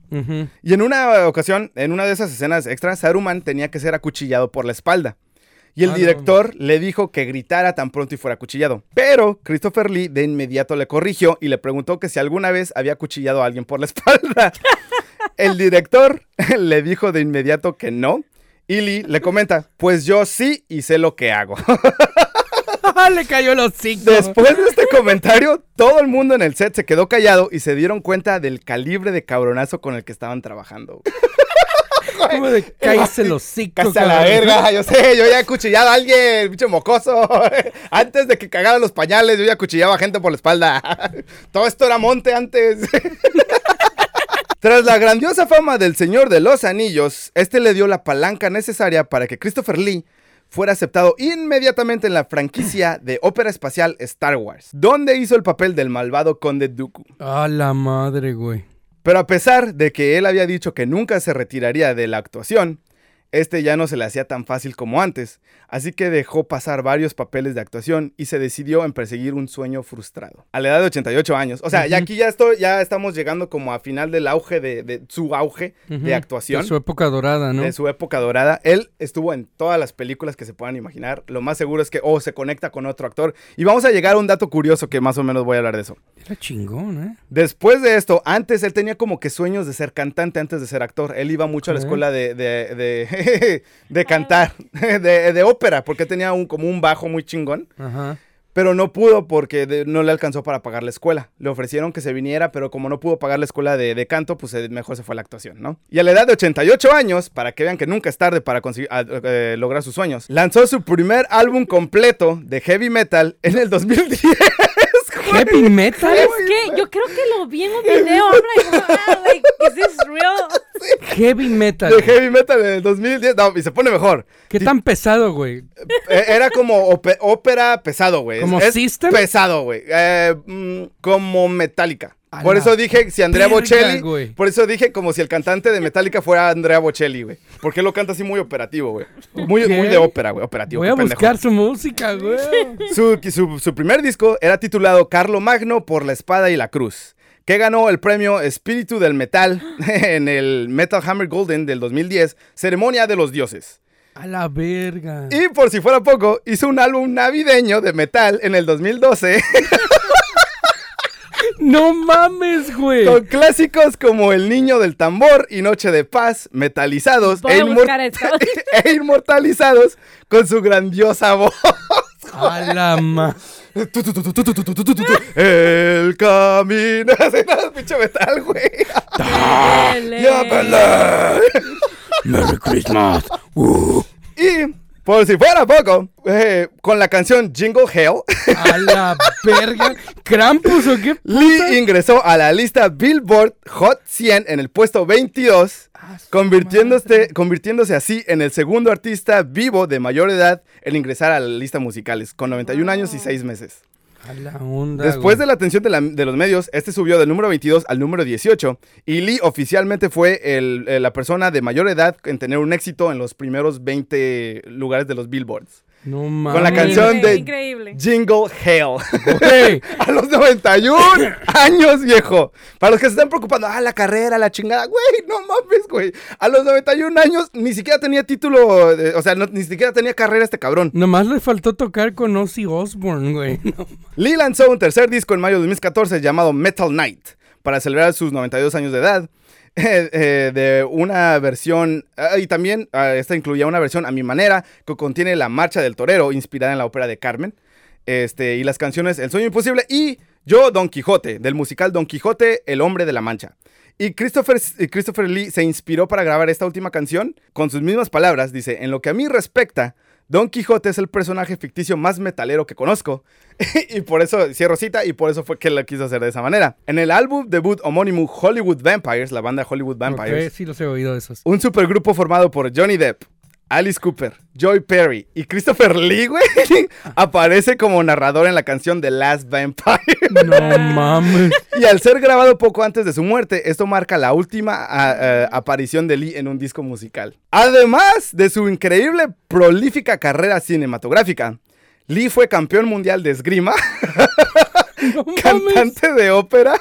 Y en una ocasión, en una de esas escenas extras, Saruman tenía que ser acuchillado por la espalda. Y el Ah, no. director le dijo que gritara tan pronto y fuera acuchillado. Pero Christopher Lee de inmediato le corrigió y le preguntó que si alguna vez había acuchillado a alguien por la espalda. el director le dijo de inmediato que no. Y Lee le comenta, pues yo sí y sé lo que hago. Le cayó el hocico. Después de este comentario, todo el mundo en el set se quedó callado y se dieron cuenta del calibre de cabronazo con el que estaban trabajando. Como de cállese hocico. Casi a la verga, yo sé, yo ya he cuchillado a alguien, pinche mocoso. Antes de que cagara los pañales, yo ya cuchillaba a gente por la espalda. Todo esto era monte antes. Tras la grandiosa fama del Señor de los Anillos, este le dio la palanca necesaria para que Christopher Lee fuera aceptado inmediatamente en la franquicia de ópera espacial Star Wars, donde hizo el papel del malvado Conde Dooku. A la madre, güey. Pero a pesar de que él había dicho que nunca se retiraría de la actuación, este ya no se le hacía tan fácil como antes, así que dejó pasar varios papeles de actuación y se decidió en perseguir un sueño frustrado. A la edad de 88 años, o sea, ya Ujú. aquí ya, estoy, ya estamos llegando como a final del auge de, de su auge de actuación. De su época dorada, ¿no? De su época dorada. Él estuvo en todas las películas que se puedan imaginar. Lo más seguro es que o se conecta con otro actor. Y vamos a llegar a un dato curioso que más o menos voy a hablar de eso. Era chingón, ¿eh? Después de esto, antes él tenía como que sueños de ser cantante antes de ser actor. Él iba mucho a la escuela de, de, de, de cantar, de, de ópera, porque tenía un, como un bajo muy chingón. Ajá. Pero no pudo porque de- no le alcanzó para pagar la escuela. Le ofrecieron que se viniera, pero como no pudo pagar la escuela de, de canto, pues eh, mejor se fue a la actuación, ¿no? Y a la edad de 88 años, para que vean que nunca es tarde para conseguir, a- eh, lograr sus sueños, lanzó su primer álbum completo de heavy metal en el 2010. Heavy metal. ¿Sabes qué? Yo creo que lo vi en un video. I'm like, wow, like, is this real? Heavy metal. de heavy metal en el 2010. No, y se pone mejor. ¿Qué tan pesado, güey? Eh, Era como ópera pesado, güey. ¿Como Es- es System? Pesado, güey. Eh, mm, como Metallica. A Por la eso dije si Andrea verga, Bocelli. güey. Por eso dije como si el cantante de Metallica fuera Andrea Bocelli, güey. Porque él lo canta así muy operativo, güey. Muy, Ok. muy de ópera, güey. Operativo. Voy qué a pendejo. buscar su música, güey. Su, su- su primer disco era titulado Carlo Magno por la espada y la cruz, que ganó el premio Espíritu del Metal en el Metal Hammer Golden del 2010, Ceremonia de los Dioses. A la verga. Y por si fuera poco, hizo un álbum navideño de metal en el 2012 No mames, güey. con clásicos como El Niño del Tambor y Noche de Paz, metalizados e, inmor- e inmortalizados con su grandiosa voz. A la ma. El camino. Hace nada, pinche metal, güey. ¡Llámala! ¡Merry Christmas! Uh. Y por si fuera poco, eh, con la canción Jingle Hell, A la verga. ¿Krampus o qué? Lee ingresó a la lista Billboard Hot 100 en el puesto 22, convirtiéndose, convirtiéndose así en el segundo artista vivo de mayor edad en ingresar a la lista musicales, con 91 años y 6 meses. A la onda. Después de la atención de, la- de los medios, este subió del número 22 al número 18 y Lee oficialmente fue el- eh, la persona de mayor edad en tener un éxito en los primeros 20 lugares de los Billboards. No mames. Con la canción de Increíble. Jingle Hell. A los 91 años, viejo. Para los que se están preocupando, ah, la carrera, la chingada. Güey, no mames, güey. A los 91 años ni siquiera tenía título, de- o sea, no- ni siquiera tenía carrera este cabrón. nomás le faltó tocar con Ozzy Osbourne, güey. No. Lee lanzó un tercer disco en mayo de 2014 llamado Metal Night para celebrar sus 92 años de edad. Eh, eh, de una versión, ah, y también ah, esta incluía una versión a mi manera que contiene la marcha del torero inspirada en la ópera de Carmen. Este, y las canciones El sueño imposible y Yo Don Quijote, del musical Don Quijote, El hombre de la mancha. Y Christopher, y Christopher Lee se inspiró para grabar esta última canción con sus mismas palabras. Dice, en lo que a mí respecta, Don Quijote es el personaje ficticio más metalero que conozco. y por eso, cierro cita, y por eso fue que lo quiso hacer de esa manera. En el álbum debut homónimo Hollywood Vampires, la banda Hollywood Vampires, sí los he oído esos. un supergrupo formado por Johnny Depp, Alice Cooper, Joy Perry y Christopher Lee, güey, aparece como narrador en la canción The Last Vampire. No mames. Y al ser grabado poco antes de su muerte, esto marca la última a- a- aparición de Lee en un disco musical. Además de su increíble, prolífica carrera cinematográfica, Lee fue campeón mundial de esgrima, No mames. cantante de ópera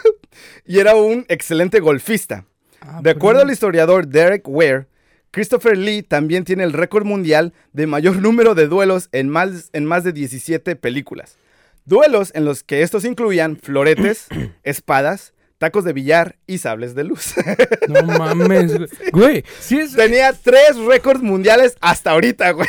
y era un excelente golfista. Ah, De acuerdo pero- al historiador Derek Ware, Christopher Lee también tiene el récord mundial de mayor número de duelos en más, en más de 17 películas. Duelos en los que estos incluían floretes, espadas, tacos de billar y sables de luz. No mames, güey. Güey, si, es, Tenía tres récords mundiales hasta ahorita, güey.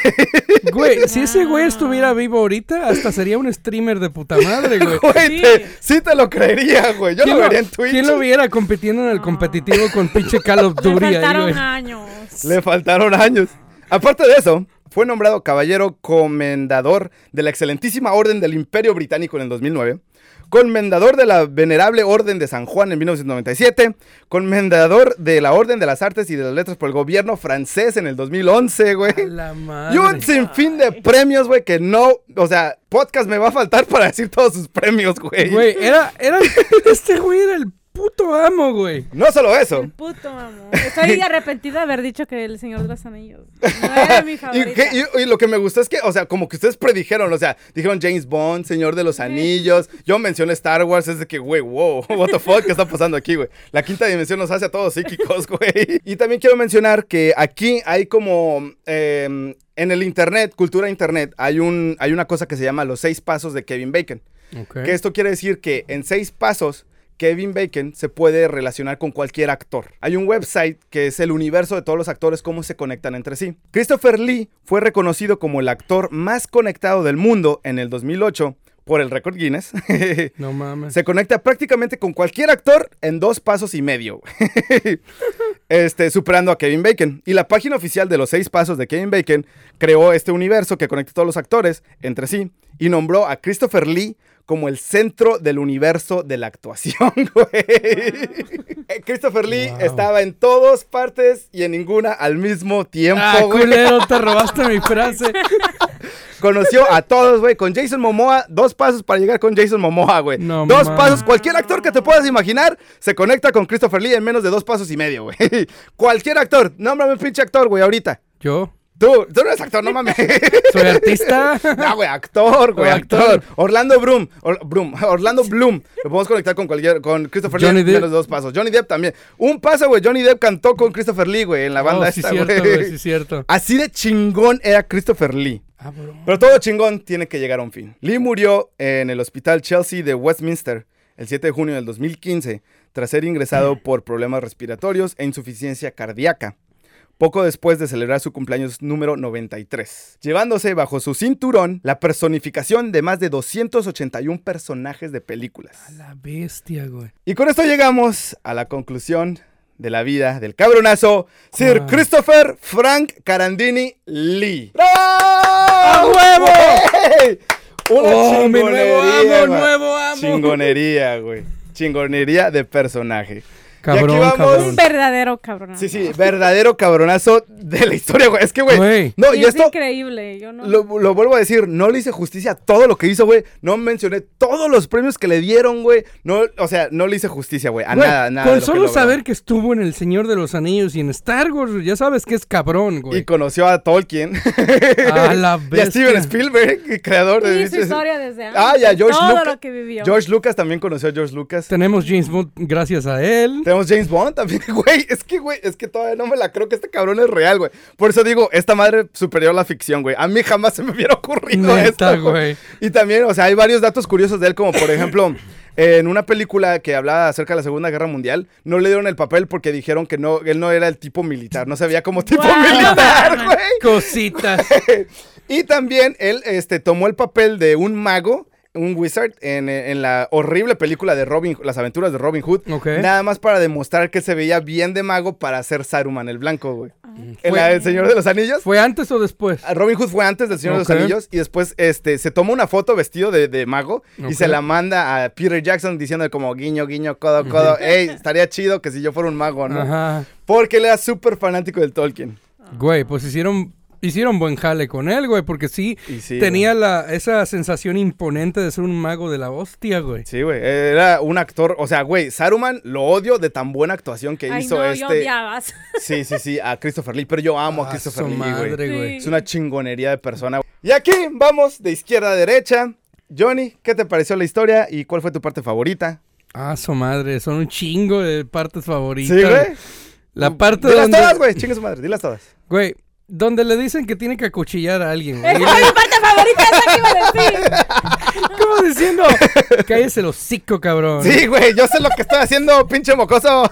güey, si ese güey estuviera vivo ahorita, hasta sería un streamer de puta madre, güey. Güey, Sí. te- sí te lo creería, güey. Yo lo ¿Quién vería en Twitch. ¿Quién lo viera compitiendo en el competitivo con pinche Call of Le Duty ahí, faltaron güey? años. Le faltaron años. Aparte de eso, fue nombrado caballero comendador de la excelentísima Orden del Imperio Británico en el 2009, comendador de la Venerable Orden de San Juan en 1997, comendador de la Orden de las Artes y de las Letras por el gobierno francés en el 2011, güey. La madre. Y un sinfín de premios, güey, que no, o sea, podcast me va a faltar para decir todos sus premios, güey. Güey, era, era, este güey era el puto amo, güey. No solo eso. El puto amo. Estoy arrepentida de haber dicho que el Señor de los Anillos no era mi Y, favorita. que- y- y lo que me gustó es que, o sea, como que ustedes predijeron, o sea, dijeron James Bond, Señor de los Anillos, yo mencioné Star Wars, es de que, güey, wow, what the fuck, ¿qué está pasando aquí, güey? La quinta dimensión nos hace a todos psíquicos, güey. Y también quiero mencionar que aquí hay como, eh, en el internet, cultura internet, hay, un, hay una cosa que se llama los seis pasos de Kevin Bacon. Que esto quiere decir que en seis pasos, Kevin Bacon se puede relacionar con cualquier actor. Hay un website que es el universo de todos los actores, cómo se conectan entre sí. Christopher Lee fue reconocido como el actor más conectado del mundo en el 2008 por el récord Guinness. No mames. Se conecta prácticamente con cualquier actor en dos pasos y medio. este, superando a Kevin Bacon. Y la página oficial de los seis pasos de Kevin Bacon creó este universo que conecta a todos los actores entre sí y nombró a Christopher Lee como el centro del universo de la actuación, güey. Christopher Lee Wow. estaba en todas partes y en ninguna al mismo tiempo, Ah, güey. culero, te robaste mi frase. Conoció a todos, güey. Con Jason Momoa, dos pasos para llegar con Jason Momoa, güey. No dos pasos. Cualquier actor que te puedas imaginar se conecta con Christopher Lee en menos de dos pasos y medio, güey. Cualquier actor. Nómbrame un pinche actor, güey, ahorita. Yo Tú, tú no eres actor, no mames. soy artista. No, güey, actor, güey, Oh, actor. actor. Orlando Bloom, Or- Bloom, Orlando Bloom. Lo podemos conectar con cualquier, con Christopher Johnny Lee Depp. de dos pasos. Johnny Depp también. Un paso, güey. Johnny Depp cantó con Christopher Lee, güey, en la banda Oh, sí, esta, cierto, güey. güey, sí, cierto. Así de chingón era Christopher Lee. Ah, bro. Pero todo chingón tiene que llegar a un fin. Lee murió en el hospital Chelsea de Westminster el 7 de junio del 2015 tras ser ingresado por problemas respiratorios e insuficiencia cardíaca. Poco después de celebrar su cumpleaños número 93, llevándose bajo su cinturón la personificación de más de 281 personajes de películas. A la bestia, güey. Y con esto llegamos a la conclusión de la vida del cabronazo Sir. Christopher Frank Carandini Lee. ¡A ¡Bravo! huevo! Güey, Una Oh, mi nuevo amo, nuevo amo. Chingonería, güey. Chingonería de personaje. Cabrón, vamos. cabrón. Un verdadero cabrón. Sí, sí, verdadero cabronazo de la historia, güey. Es que, güey. No, Y y es esto. increíble. Yo no. Lo, lo vuelvo a decir, no le hice justicia a todo lo que hizo, güey. No mencioné todos los premios que le dieron, güey. No, o sea, no le hice justicia, güey. A Güey, nada, nada. Con que solo saber que estuvo en El Señor de los Anillos y en Star Wars, ya sabes que es cabrón, Y güey. conoció a Tolkien. A la y a Steven. Spielberg, creador de. Y su historia desde antes. Ah, y a George Todo Lucas. lo que vivió. George Lucas también conoció a George Lucas. Tenemos James Bond gracias a él. Tenemos James Bond también, güey. Es que, güey, es que todavía no me la creo que este cabrón es real, güey. Por eso digo, esta madre superior a la ficción, güey. A mí jamás se me hubiera ocurrido Neta, esto, güey. Y también, o sea, hay varios datos curiosos de él, como por ejemplo, en una película que hablaba acerca de la Segunda Guerra Mundial, no le dieron el papel porque dijeron que no, él no era el tipo militar, no se veía como tipo militar, güey. Cositas. Y también él este, tomó el papel de un mago, un wizard, en, en la horrible película de Robin, Las aventuras de Robin Hood. Ok. Nada más para demostrar que se veía bien de mago para hacer Saruman el blanco, güey. En Fue- la del Señor de los Anillos. ¿Fue antes o después? a Robin Hood fue antes del Señor de los Anillos y después este, se toma una foto vestido de, de mago y se la manda a Peter Jackson diciendo como guiño, guiño, codo, codo. Ey, estaría chido que si yo fuera un mago, ¿no? Ajá. Porque él era súper fanático del Tolkien. Güey, pues hicieron hicieron buen jale con él, güey, porque sí, tenía la esa sensación imponente de ser un mago de la hostia, güey. Sí, güey. Era un actor. O sea, güey, Saruman lo odio de tan buena actuación que Ay, hizo no, yo este. odiabas. Sí, sí, sí, a Christopher Lee. Pero yo amo a Ah, Christopher su Lee, madre, güey. güey. Es una chingonería de persona. güey. Y aquí vamos de izquierda a derecha. Johnny, ¿qué te pareció la historia y cuál fue tu parte favorita? Ah, su madre, son un chingo de partes favoritas. Sí, güey. La parte Dilas donde todas, güey. Chingue su madre, dilas todas. Güey, donde le dicen que tiene que acuchillar a alguien, güey. Esa es mi parte favorita, esa que iba a decir. ¿Cómo diciendo? Cállese el hocico, cabrón. Sí, güey, yo sé lo que estoy haciendo, pinche mocoso.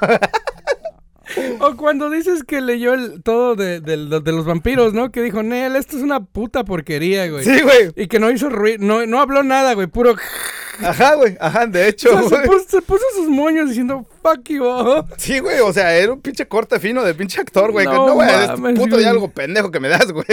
O cuando dices que leyó el, todo de, de- de los vampiros, ¿no? Que dijo, Nel, esto es una puta porquería, güey. Sí, güey. Y que no hizo ruido, no, no habló nada, güey, puro... Ajá, güey. Ajá, de hecho, O sea, se, güey. puso, se puso sus moños diciendo, fuck you, oh". Sí, güey, o sea, era un pinche corte fino de pinche actor, güey. No No, güey, este mames, puto güey. diálogo pendejo que me das, güey.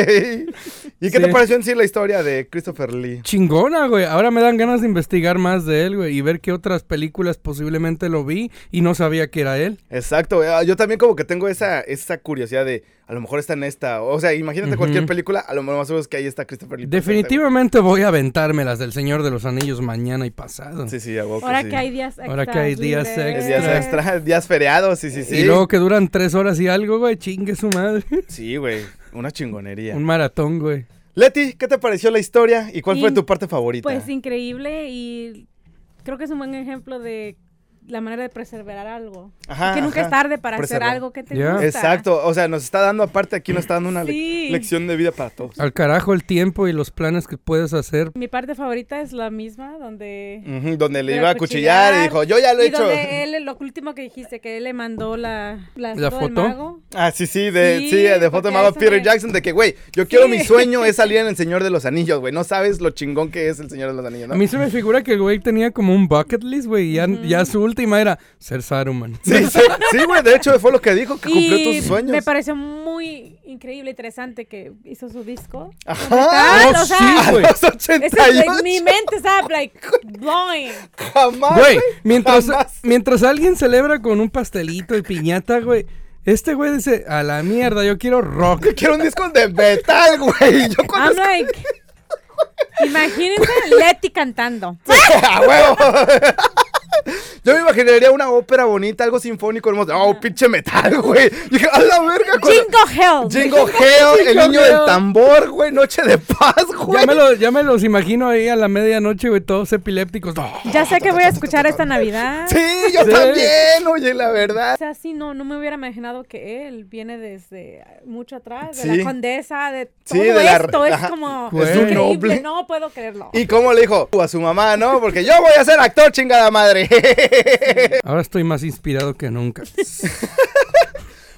¿Y qué Sí. te pareció en sí la historia de Christopher Lee? Chingona, güey. Ahora me dan ganas de investigar más de él, güey. Y ver qué otras películas posiblemente lo vi y no sabía que era él. Exacto, güey. Ah, Yo también como que tengo esa, esa curiosidad de, a lo mejor está en esta. O sea, imagínate cualquier película, a lo mejor más seguro es que ahí está Christopher Lee. Definitivamente voy a aventarme las del Señor de los Anillos mañana y pasado. Sí, sí, a Ahora sí. que hay días extras. Ahora que hay días libres. Días extra. extra, días feriados, sí, sí, sí. Y luego que duran tres horas y algo, güey. Chingue su madre. Sí, güey, una chingonería. Un maratón, güey. Leti, ¿qué te pareció la historia y cuál fue tu parte favorita? Pues increíble y creo que es un buen ejemplo de la manera de preservar algo. Ajá, que nunca ajá. es tarde para hacer Preservar. algo que te gusta. Exacto, o sea, nos está dando aparte aquí nos está dando una le- Sí. lección de vida para todos. Al carajo el tiempo y los planes que puedes hacer. Mi parte favorita es la misma, donde... Ujú, donde le iba a cuchillar y dijo, yo ya lo he y hecho. donde él, lo último que dijiste, que él le mandó la, la, ¿La foto del foto? mago. Ah, sí, sí, de, sí, Sí, de foto de porque mago eso Peter me- Jackson, de que, güey, yo quiero Sí. mi sueño es salir en El Señor de los Anillos, güey. No sabes lo chingón que es El Señor de los Anillos, ¿no? A mí se me figura que el güey tenía como un bucket list, güey. Y ya, ya su última era ser Saruman. Sí, sí, sí, güey, de hecho fue lo que dijo, que cumplió Y tus sueños. me pareció muy increíble, interesante que hizo su disco. Ajá. Tal, Oh, o sea, sí, A güey. los Ese es- 88, mi mente estaba like blowing. jamás, Güey, mientras, jamás. mientras alguien celebra con un pastelito y piñata, güey. Este güey dice, a la mierda, yo quiero rock. Yo quiero un disco de metal, güey. Yo cuando I'm like, imagínense Leti cantando. ¡A huevo! Yo me imaginaría una ópera bonita, algo sinfónico, hermoso. Oh, pinche metal, güey. Dije, a la verga, con Jingle Hell. Jingle Hell, el niño del tambor, güey, noche de paz, güey. Ya me, lo- ya me los imagino ahí a la medianoche, güey, todos epilépticos. Ya sé que voy a escuchar esta Navidad. Sí, yo Sí. también, oye, la verdad. O sea, sí, no, no me hubiera imaginado que él viene desde mucho atrás, de Sí. la condesa, de Sí, todo esto. es como Güey. Es un increíble, noble. no puedo creerlo. ¿Y cómo le dijo? A su mamá, ¿no? Porque yo voy a ser actor, chingada madre. Ahora estoy más inspirado que nunca.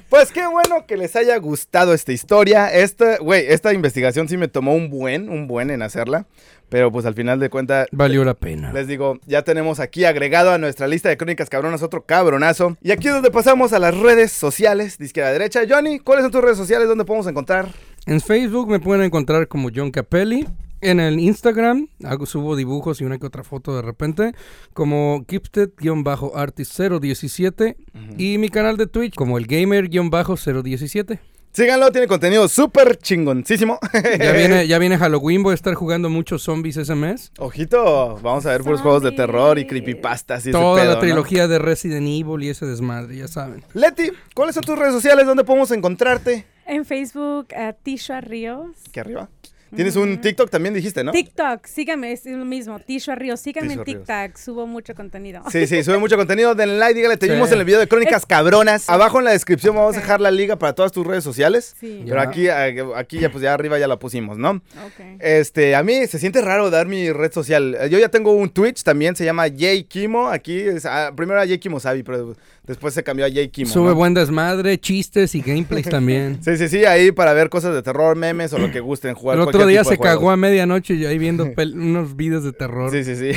Pues qué bueno que les haya gustado esta historia. Esta, güey, esta investigación sí me tomó un buen, un buen en hacerla. Pero pues al final de cuentas, Valió la pena. Les digo, ya tenemos aquí agregado a nuestra lista de crónicas cabronas otro cabronazo. Y aquí es donde pasamos a las redes sociales de izquierda a derecha. Johnny, ¿cuáles son tus redes sociales? ¿Dónde podemos encontrar? En Facebook me pueden encontrar como John Capelli. En el Instagram hago, subo dibujos y una que otra foto de repente, como Gifted-Artist017 y mi canal de Twitch como el Gamer-017. Síganlo, tiene contenido súper chingoncísimo. Ya viene, ya viene Halloween, voy a estar jugando muchos zombies ese mes. Ojito, vamos a ver puros juegos de terror y creepypastas y ese Toda pedo, la ¿no? trilogía de Resident Evil y ese desmadre, ya saben. Leti, ¿cuáles son tus redes sociales? ¿Dónde podemos encontrarte? En Facebook, a Tishua Ríos. Aquí arriba. Tienes un TikTok también, dijiste, ¿no? TikTok, síganme, es lo mismo. Tishua Ríos, síganme en. TikTok, subo mucho contenido. Sí, sí, sube mucho contenido. Denle like, dígale, te Sí. vimos en el video de Crónicas Cabronas. Abajo en la descripción vamos a dejar la liga para todas tus redes sociales. Sí. Pero aquí, aquí ya pues ya arriba ya la pusimos, ¿no? ok. Este, a mí se siente raro dar mi red social. Yo ya tengo un Twitch también, se llama Jay Kimo. Aquí, es- ah, primero era Jay Kimo Sabi, pero después se cambió a Jay Kimo. Sube ¿no? buen desmadre, chistes y gameplays también. Sí, sí, sí, ahí para ver cosas de terror, memes o lo que gusten jugar. El otro día se cagó a medianoche y ahí viendo unos videos de terror. Sí, sí, sí.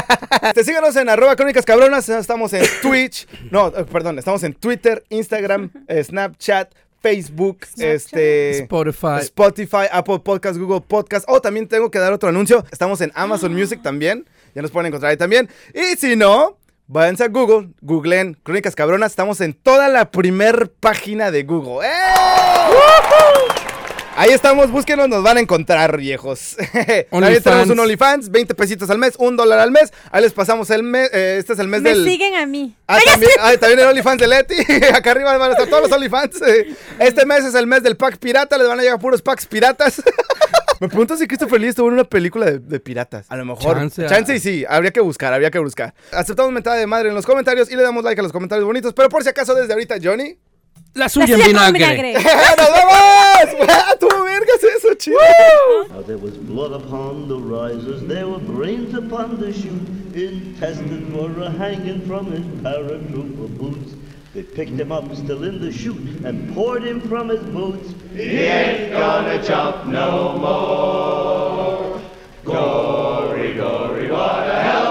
Te síganos en arroba crónicas cabronas. Estamos en Twitch. No, eh, perdón, estamos en Twitter, Instagram, eh, Snapchat, Facebook, Snapchat. este. Spotify. Spotify, Apple Podcast, Google Podcast. Oh, también tengo que dar otro anuncio. Estamos en Amazon Music también. Ya nos pueden encontrar ahí también. Y si no, váyanse a Google, googleen Crónicas Cabronas. Estamos en toda la primer página de Google. ¡Eh! Ahí estamos, búsquenos, nos van a encontrar, viejos. OnlyFans. tenemos un OnlyFans, 20 pesitos al mes, un dólar al mes. Ahí les pasamos el mes, eh, este es el mes Me del... siguen a mí. Ah, también, ah, también el OnlyFans de Leti. Acá arriba van a estar todos los OnlyFans. Este mes es el mes del pack pirata. Les van a llegar puros packs piratas. Me pregunto si Christopher Lee estuvo en una película de, de piratas. A lo mejor. Chance, Chance, y sí. Habría que buscar, habría que buscar. Aceptamos mentada de madre en los comentarios y le damos like a los comentarios bonitos. Pero por si acaso, desde ahorita, Johnny. La suya en vinagre. ¡Nos vamos! ¡Ah, ¡Tuvo vergas eso, chido! Now there was blood upon the risers, there were brains upon the chute, intestine for a hanging from his paratrooper boots. They picked him up still in the chute and poured him from his boots. He ain't gonna jump no more. Gory, gory, what a hell